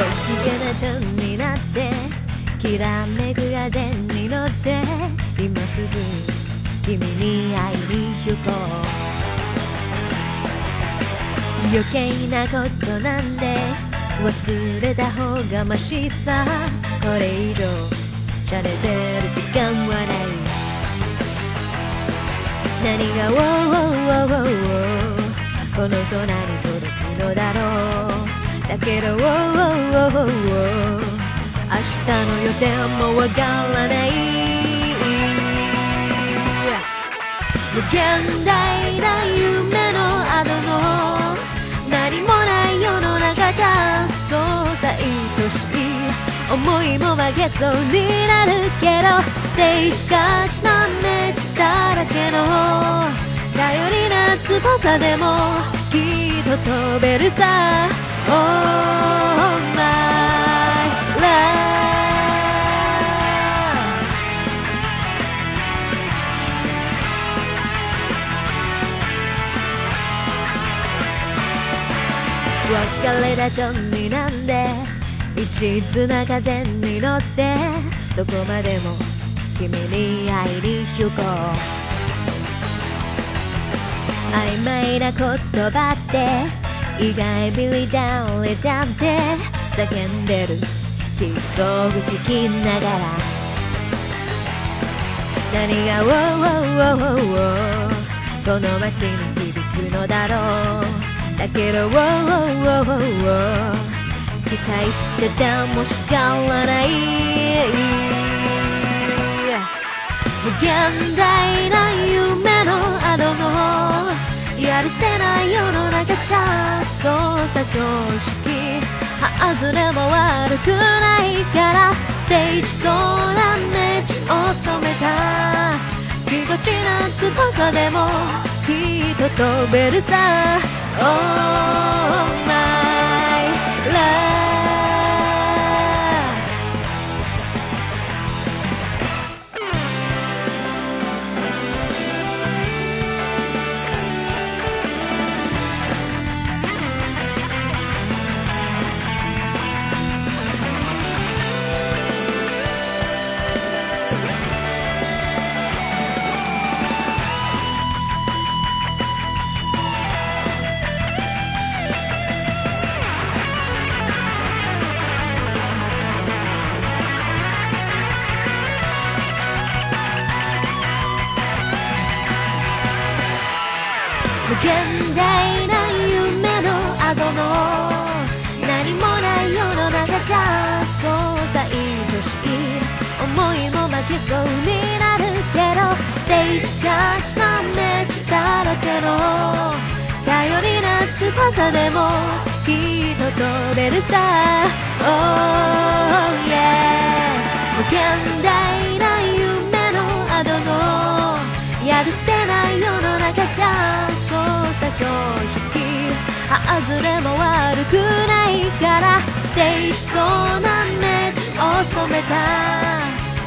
ご機嫌なチュンになってきらめく風に乗って今すぐ君に会いに行こう。余計なことなんで忘れた方がましさ。これ以上しゃれてる時間はない。何が「ウォーウォーウォーウォー」この空に届くのだろう。だけど「ウォーウォーウォーウォーウォー」明日の予定もわからない無限大な夢の後の何もない世の中じゃそうさ愛しい思いも負けそうになるけどステージがちなめちだらけの頼りな翼でもきっと飛べるさ。別れたチョンになんで一途な風に乗ってどこまでも君に会いに行こう。曖昧な言葉って意外ビリダリだって叫んでるキスソング聞きながら何が「ウォーウォーウォーウォーウォー」この街に響くのだろうだけど「ウォーウォーウォーウォーウォー」期待してたもしからない。無限大な夢の後のやるせない。世の中じゃうさ常識。外れも悪くないからステージそうな道を染めた。ぎこちな翼でもきっと飛べるさ。Oh 無限大な夢の後の何もない世の中じゃそうさ愛しい思いも負けそうになるけどステージがちなめちだらけの頼りな翼でもきっと飛べるさ。Oh yeah 無限大な夢の後のやるせ外れも悪くないからステージそうな道を染めた。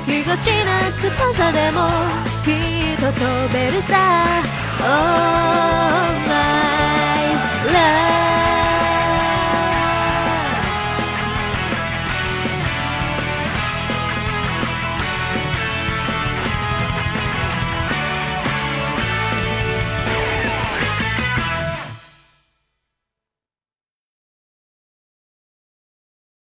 気がちな翼でもきっと飛べるさ。Oh